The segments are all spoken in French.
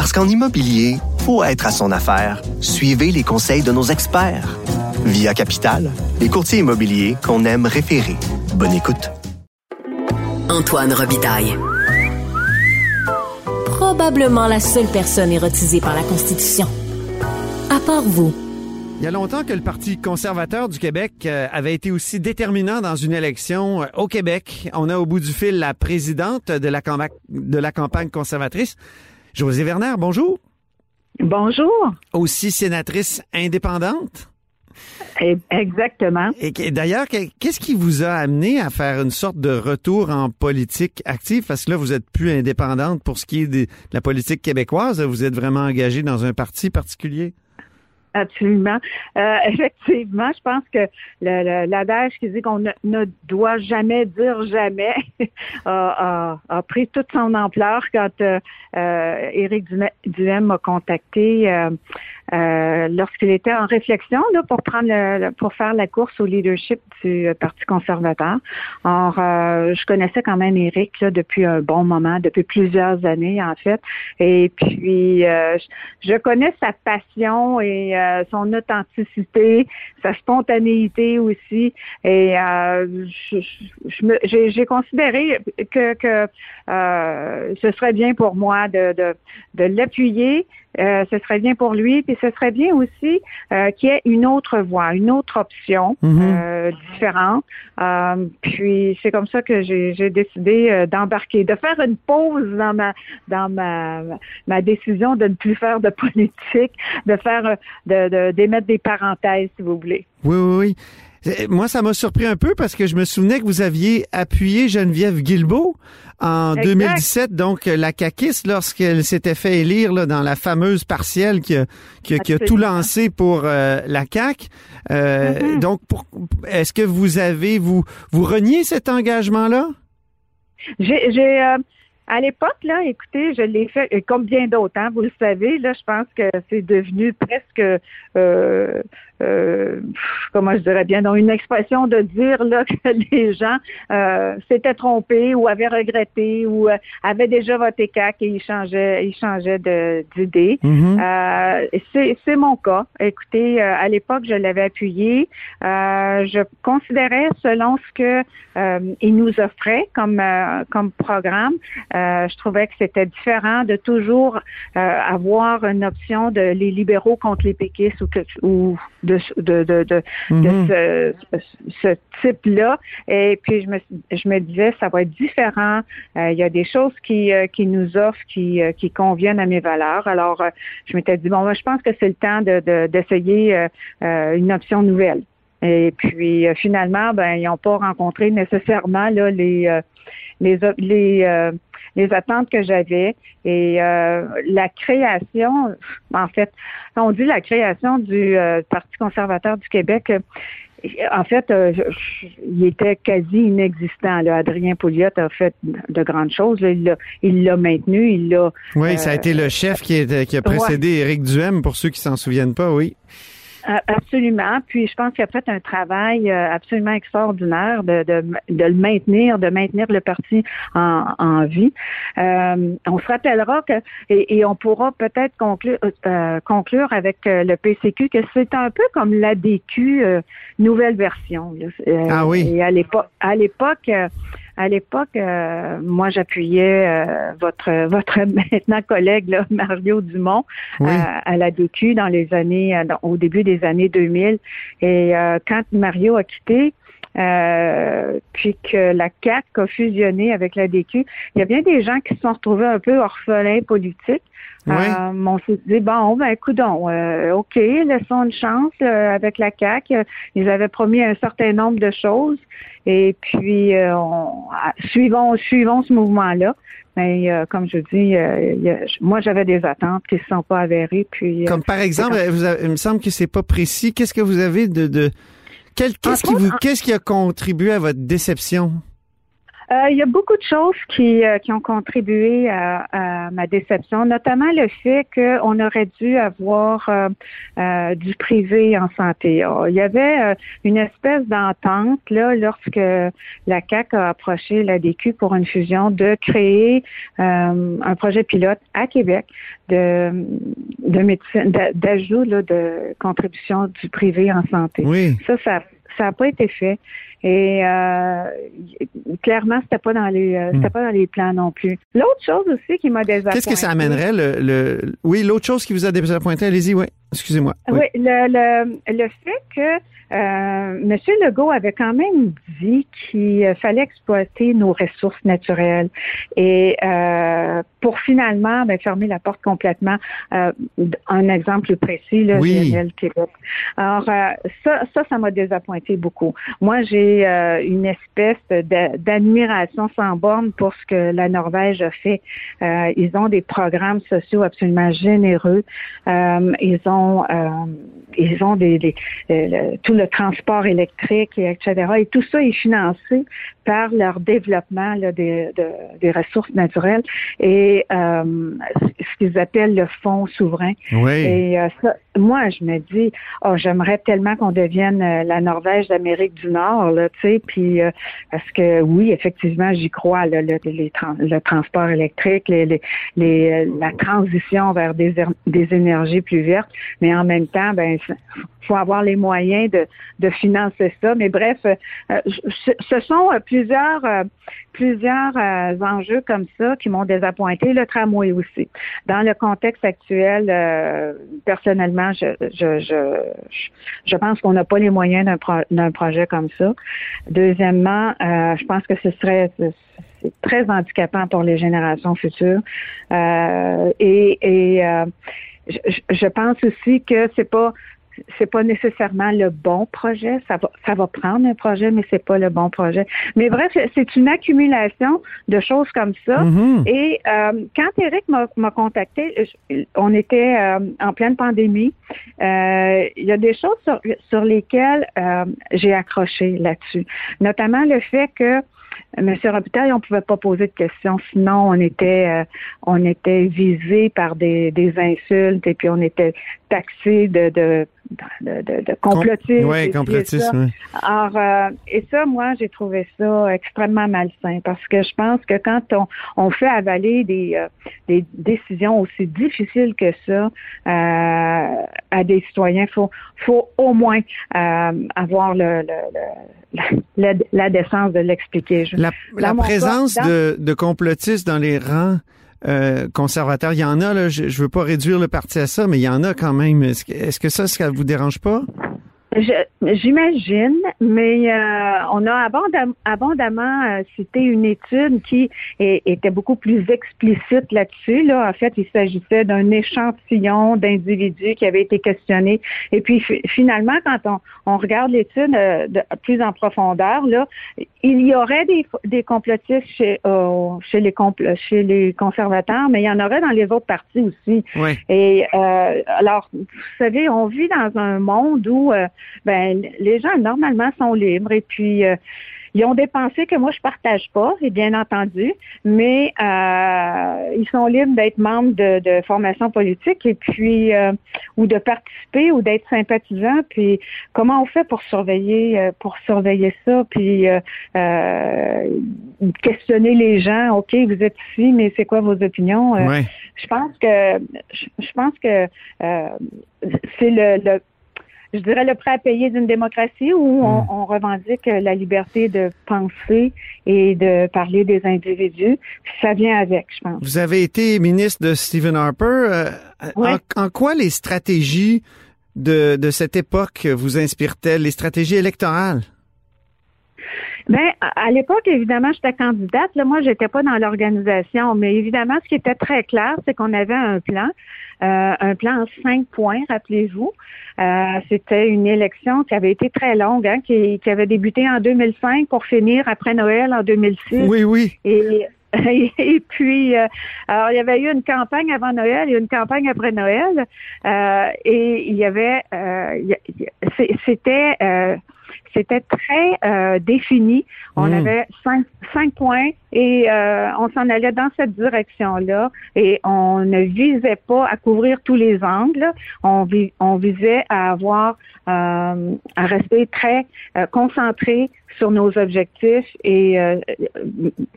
Parce qu'en immobilier, faut être à son affaire. Suivez les conseils de nos experts. Via Capital, les courtiers immobiliers qu'on aime référer. Bonne écoute. Antoine Robitaille. Probablement la seule personne érotisée par la Constitution. À part vous. Il y a longtemps que le Parti conservateur du Québec euh, avait été aussi déterminant dans une élection euh, au Québec. On a au bout du fil la présidente de la, de la campagne conservatrice, José Werner. Bonjour. Bonjour. Aussi sénatrice indépendante. Exactement. Et d'ailleurs, qu'est-ce qui vous a amené à faire une sorte de retour en politique active? Parce que là, vous êtes plus indépendante pour ce qui est de la politique québécoise. Vous êtes vraiment engagée dans un parti particulier? Absolument. Euh, effectivement, je pense que l'adage qui dit qu'on ne, doit jamais dire jamais a, pris toute son ampleur quand euh, euh Éric Duhem m'a contacté euh, euh, lorsqu'il était en réflexion là, pour prendre le, pour faire la course au leadership du Parti conservateur. Or, euh, je connaissais quand même Éric là, depuis un bon moment, depuis plusieurs années en fait. Et puis, euh, je connais sa passion et son authenticité, sa spontanéité aussi. Et j'ai considéré que, que ce serait bien pour moi de, de, de l'appuyer euh, ce serait bien pour lui, puis ce serait bien aussi euh, qu'il y ait une autre voie, une autre option mhm. euh, différente. puis c'est comme ça que j'ai décidé d'embarquer, de faire une pause dans ma dans ma, ma décision de ne plus faire de politique, de faire de d'émettre des parenthèses, si vous voulez. Oui, oui, oui. Moi, ça m'a surpris un peu parce que je me souvenais que vous aviez appuyé Geneviève Guilbeault en 2017, donc la CAQIS, lorsqu'elle s'était fait élire là, dans la fameuse partielle qui a, qui, a tout lancé pour euh, la CAQ. Euh, mm-hmm. Donc, est-ce que vous avez, vous, vous reniez cet engagement-là? J'ai... Euh, à l'époque, là, écoutez, je l'ai fait, comme bien d'autres, hein, vous le savez, là, je pense que c'est devenu presque euh, euh, comment je dirais bien, dans une expression de dire là que les gens euh, s'étaient trompés ou avaient regretté ou euh, avaient déjà voté CAC et ils changeaient, ils changeaient d'idée. Mm-hmm. c'est mon cas. Écoutez, à l'époque, je l'avais appuyé. je considérais, selon ce que il nous offrait comme comme programme, je trouvais que c'était différent de toujours avoir une option de les libéraux contre les péquistes ou, ou de, de, de, mhm. ce, type-là. Et puis, je me, je me disais, ça va être différent. Euh, il y a des choses qui, euh, qui nous offrent, qui, euh, qui conviennent à mes valeurs. Alors, je m'étais dit, bon, je pense que c'est le temps d'essayer une option nouvelle. Et puis, finalement, ben, ils n'ont pas rencontré nécessairement là, les, les, les les attentes que j'avais et euh, la création, en fait, on dit la création du euh, Parti conservateur du Québec. Euh, en fait, il était quasi inexistant. Là. Adrien Pouliot a fait de grandes choses. Il l'a maintenu. Il l'a. Oui, ça a été le chef qui, qui a précédé Éric Duhem, pour ceux qui s'en souviennent pas, oui. Absolument. Puis je pense qu'il a fait un travail euh, absolument extraordinaire de, de, de le maintenir, de maintenir le parti en, en vie. Euh, on se rappellera que et, et on pourra peut-être conclure, euh, conclure avec le PCQ que c'est un peu comme l'ADQ nouvelle version. ah oui. Et à l'époque, à l'époque à l'époque, euh, moi, j'appuyais euh, votre votre maintenant collègue là, Mario Dumont euh, à la DQ dans les années, au début des années 2000. Et quand Mario a quitté, euh, puis que la CAC a fusionné avec la DQ, il y a bien des gens qui se sont retrouvés un peu orphelins politiques. Oui. Euh, on s'est dit, bon, ben, coudons, euh, OK, laissons une chance euh, avec la CAC. Ils avaient promis un certain nombre de choses. Et puis, euh, on, ah, suivons, suivons ce mouvement-là. Mais comme je dis, euh, a- moi, j'avais des attentes qui ne se sont pas avérées. Puis, Comme par exemple, vous avez- il me semble que c'est pas précis. Qu'est-ce que vous avez de, de qu'est-ce qui vous, qu'est-ce qui a contribué à votre déception? Euh, il y a beaucoup de choses qui, euh, qui ont contribué à, à ma déception, notamment le fait qu'on aurait dû avoir euh, du privé en santé. Ah, Il y avait une espèce d'entente là lorsque la CAC a approché la DQ pour une fusion de créer euh, un projet pilote à Québec de, de médecine, d'a- d'ajout là, de contribution du privé en santé. Oui. Ça, ça ça n'a pas été fait. Et euh, clairement, c'était pas dans les euh, c'était pas dans les plans non plus. L'autre chose aussi qui m'a désappointé. Hmm. Qu'est-ce que ça amènerait le, le oui, l'autre chose qui vous a désappointé, allez-y, oui. Excusez-moi. Oui, le, le, le fait que euh, M. Legault avait quand même dit qu'il euh, fallait exploiter nos ressources naturelles et euh, pour finalement ben, fermer la porte complètement. Euh, un exemple plus précis, le Oui. Québec. Alors euh, ça, ça, ça m'a désappointé beaucoup. Moi, j'ai euh, une espèce d'admiration sans borne pour ce que la Norvège a fait. Euh, ils ont des programmes sociaux absolument généreux. Euh, ils ont ils ont des, tout le transport électrique, et etc. Et tout ça est financé par leur développement là, des, de- des ressources naturelles et euh, ce qu'ils appellent le fonds souverain. Oui. Et euh, ça, moi, je me dis, oh, j'aimerais tellement qu'on devienne euh, la Norvège d'Amérique du Nord, là, tu sais, puis euh, parce que oui, effectivement, j'y crois, là, le, les le transport électrique, les, les, les, euh, la transition vers des, er- des énergies plus vertes, mais en même temps, ben, faut avoir les moyens de, de financer ça. Mais bref, euh, ce sont euh, plusieurs euh, plusieurs euh, enjeux comme ça qui m'ont désappointé, le tramway aussi. Dans le contexte actuel, euh, personnellement, je, je, je, je pense qu'on n'a pas les moyens d'un, pro- d'un projet comme ça. Deuxièmement, euh, je pense que ce serait c'est très handicapant pour les générations futures. Euh, et et je- je pense aussi que c'est pas c'est pas nécessairement le bon projet. Ça va, ça va prendre un projet, mais c'est pas le bon projet. Mais bref, c'est une accumulation de choses comme ça. Mhm. Et euh, quand Eric m'a m'a contacté, je- on était euh, en pleine pandémie. Euh, Il y a des choses sur, sur lesquelles euh, j'ai accroché là-dessus, notamment le fait que M. Robitaille, on pouvait pas poser de questions, sinon on était euh, on était visé par des, des insultes et puis on était taxé de de, de, de, de complotisme. Oui, oui. Alors, euh, et ça, moi, j'ai trouvé ça extrêmement malsain parce que je pense que quand on, on fait avaler des, euh, des décisions aussi difficiles que ça euh, à des citoyens, faut, faut au moins euh, avoir le, le, le- la, la décence de l'expliquer. Je- La, présence cas, dans- de, de complotistes dans les rangs euh, conservateurs, il y en a, là, je, je veux pas réduire le parti à ça, mais il y en a quand même. Est-ce que, que ça, ça vous dérange pas? J'imagine, mais euh, on a abondam- abondamment euh, cité une étude qui est- était beaucoup plus explicite là-dessus. Là. En fait, il s'agissait d'un échantillon d'individus qui avaient été questionnés. Et puis fi- finalement, quand on, on regarde l'étude euh, plus en profondeur, là, il y aurait des, des complotistes chez, euh, chez, les compl- chez les conservateurs, mais il y en aurait dans les autres partis aussi. Oui. Et euh, alors, vous savez, on vit dans un monde où euh, ben les gens normalement sont libres et puis euh, ils ont des pensées que moi je partage pas, et bien entendu, mais euh, ils sont libres d'être membres de, de formations politiques et puis euh, ou de participer ou d'être sympathisants. Puis comment on fait pour surveiller pour surveiller ça? Puis euh, questionner les gens. Ok, vous êtes ici, mais c'est quoi vos opinions? Ouais. je pense que je, pense que c'est le, le je dirais le prêt à payer d'une démocratie où on, on revendique la liberté de penser et de parler des individus. Ça vient avec, je pense. Vous avez été ministre de Stephen Harper. euh, Ouais. en, en quoi les stratégies de, de cette époque vous inspirent-elles, les stratégies électorales? Ben, à l'époque, évidemment, j'étais candidate. Là, moi, j'étais pas dans l'organisation, mais évidemment, ce qui était très clair, c'est qu'on avait un plan, euh, un plan en cinq points, rappelez-vous. Euh, c'était une élection qui avait été très longue, hein, qui, qui, avait débuté en 2005 pour finir après Noël en 2006. Oui, oui. Et et puis, euh, alors il y avait eu une campagne avant Noël et une campagne après Noël, euh, et il y avait, euh, c'était c'était très euh, défini. On hmm. avait cinq, cinq points et euh, on s'en allait dans cette direction-là et on ne visait pas à couvrir tous les angles. On, on visait à avoir, euh, à rester très concentré sur nos objectifs et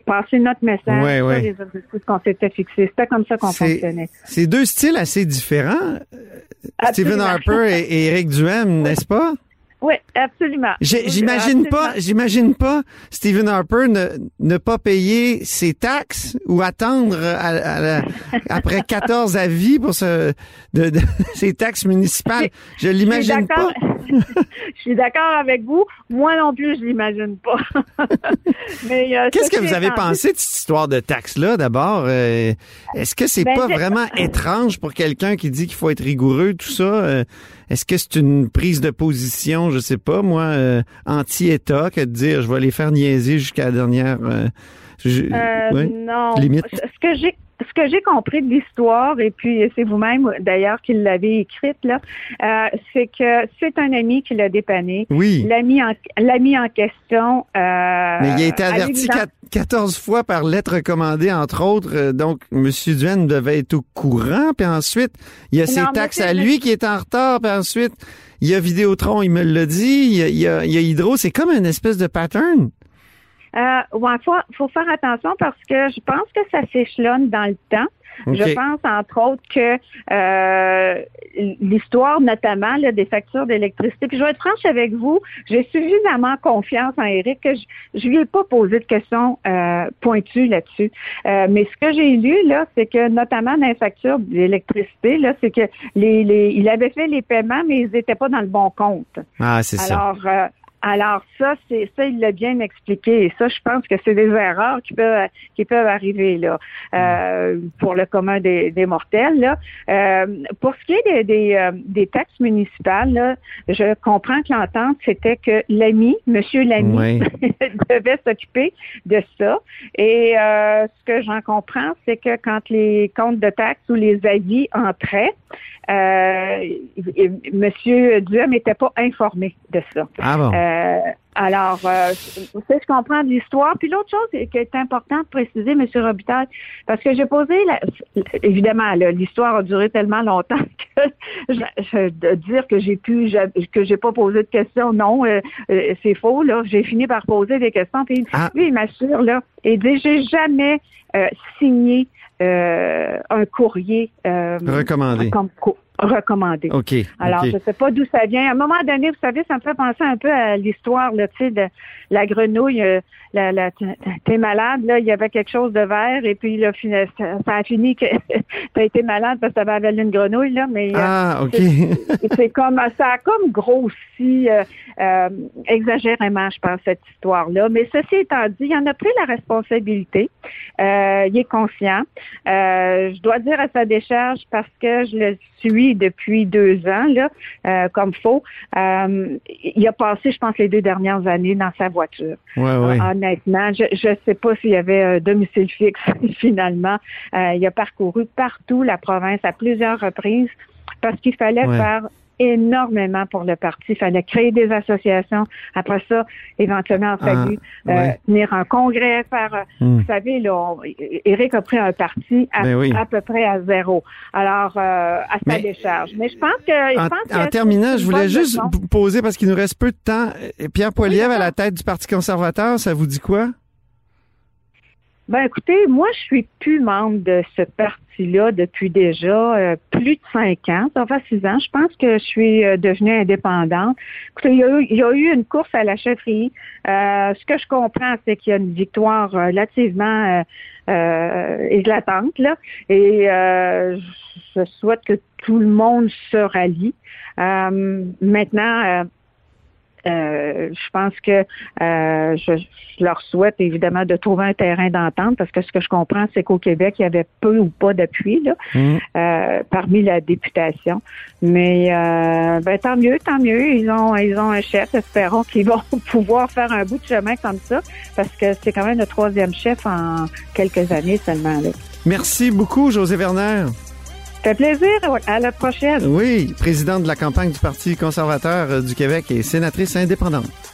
passer notre message sur les objectifs qu'on s'était fixés. C'était comme ça qu'on fonctionnait. C'est deux styles assez différents. Stephen Harper et, et Eric Duhem, n'est-ce pas? Oui, absolument. J'imagine pas, j'imagine pas Stephen Harper ne, ne pas payer ses taxes ou attendre après 14 avis pour ce, de, ses taxes municipales. Je l'imagine pas. je suis d'accord avec vous. Moi non plus, je l'imagine pas. Euh, Qu'est-ce que vous avez pensé de cette histoire de taxes-là, d'abord? Euh, est-ce que c'est ben, pas vraiment étrange pour quelqu'un qui dit qu'il faut être rigoureux, tout ça? Euh, est-ce que c'est une prise de position, je sais pas, moi, anti-État, que de dire je vais les faire niaiser jusqu'à la dernière... non. Limite? Ce que j'ai ce que j'ai compris de l'histoire, et puis c'est vous-même d'ailleurs qui l'avez écrite, là, euh, c'est que c'est un ami qui l'a dépanné. Oui. L'ami en, l'ami en question. Euh, Mais il a été averti 14 fois par lettre recommandée, entre autres. Euh, donc, M. Duane devait être au courant. Puis ensuite, il y a ses taxes à lui qui est en retard. Puis ensuite, il y a Vidéotron, il me l'a dit. Il y a, il y a, il y a Hydro. C'est comme une espèce de pattern. Euh, ouais, faut, faut faire attention parce que je pense que ça s'échelonne dans le temps. Je pense, entre autres, que euh, l'histoire, notamment là, des factures d'électricité. Puis je vais être franche avec vous, j'ai suffisamment confiance en Eric que je ne lui ai pas posé de questions euh, pointues là-dessus. Euh, mais ce que j'ai lu, là, c'est que notamment dans les factures d'électricité, là, c'est que les, les, il avait fait les paiements, mais ils n'étaient pas dans le bon compte. Ah, c'est ça. Alors, alors ça, c'est ça, il l'a bien expliqué. Et ça, je pense que c'est des erreurs qui peuvent qui peuvent arriver là euh, pour le commun des, des mortels. Là. Euh, pour ce qui est des, des, euh, des taxes municipales, là, je comprends que l'entente, c'était que l'ami, Monsieur l'ami, devait s'occuper de ça. Et euh, ce que j'en comprends, c'est que quand les comptes de taxes ou les avis entraient, euh, Monsieur Duhem n'était pas informé de ça. Ah bon? Euh, alors, euh, c'est je comprends de l'histoire. Puis l'autre chose qui est importante de préciser, M. Robitaille, parce que j'ai posé, la, évidemment, l'histoire a duré tellement longtemps que je, de dire que j'ai pu, que j'ai pas posé de questions, non, euh, euh, c'est faux. Là, j'ai fini par poser des questions. Puis ah. lui, il m'assure là, et dit, j'ai jamais signé un courrier recommandé. Comme, recommandé. OK. Alors, je ne sais pas d'où ça vient. À un moment donné, vous savez, ça me fait penser un peu à l'histoire, tu sais, de la grenouille. Euh, la, la, t'es malade, là, il y avait quelque chose de vert, et puis là, ça, a fini que t'as été malade parce que t'avais avalé une grenouille, là, mais euh, ah, ok. c'est, comme ça a comme grossi euh, exagérément, je pense, cette histoire-là. Mais ceci étant dit, il en a pris la responsabilité. il est conscient. je dois dire à sa décharge parce que je le suis depuis deux ans, là, euh, comme faux. Euh, il a passé, je pense, les deux dernières années dans sa voiture. Ouais, ouais. honnêtement, je ne sais pas s'il y avait un domicile fixe finalement. Euh, il a parcouru partout la province à plusieurs reprises parce qu'il fallait faire énormément pour le parti. Il fallait créer des associations. Après ça, éventuellement, il a fallu ah, euh, tenir un congrès, faire, euh, hmm. vous savez, là, Éric a pris un parti ben à, peu près à zéro. Alors, euh, à sa décharge. Mais je pense que... en, terminant, je voulais juste poser, parce qu'il nous reste peu de temps, Pierre Poilievre à la tête du Parti conservateur, ça vous dit quoi? Ben écoutez, moi je suis plus membre de ce parti-là depuis déjà euh, plus de cinq ans, ça fait six ans. Je pense que je suis euh, devenue indépendante. Écoutez, il y, a eu, il y, a eu, une course à la chefferie. Euh, ce que je comprends, c'est qu'il y a une victoire relativement éclatante là, et je souhaite que tout le monde se rallie. maintenant Euh, je pense que euh, je, leur souhaite évidemment de trouver un terrain d'entente parce que ce que je comprends, c'est qu'au Québec, il y avait peu ou pas d'appui là, mmh. euh, parmi la députation. Mais ben, tant mieux, tant mieux. Ils ont ils ont un chef. Espérons qu'ils vont pouvoir faire un bout de chemin comme ça parce que c'est quand même le troisième chef en quelques années seulement. Là. Merci beaucoup, José Werner. Fait plaisir. À la prochaine. Oui, présidente de la campagne du Parti conservateur du Québec et sénatrice indépendante.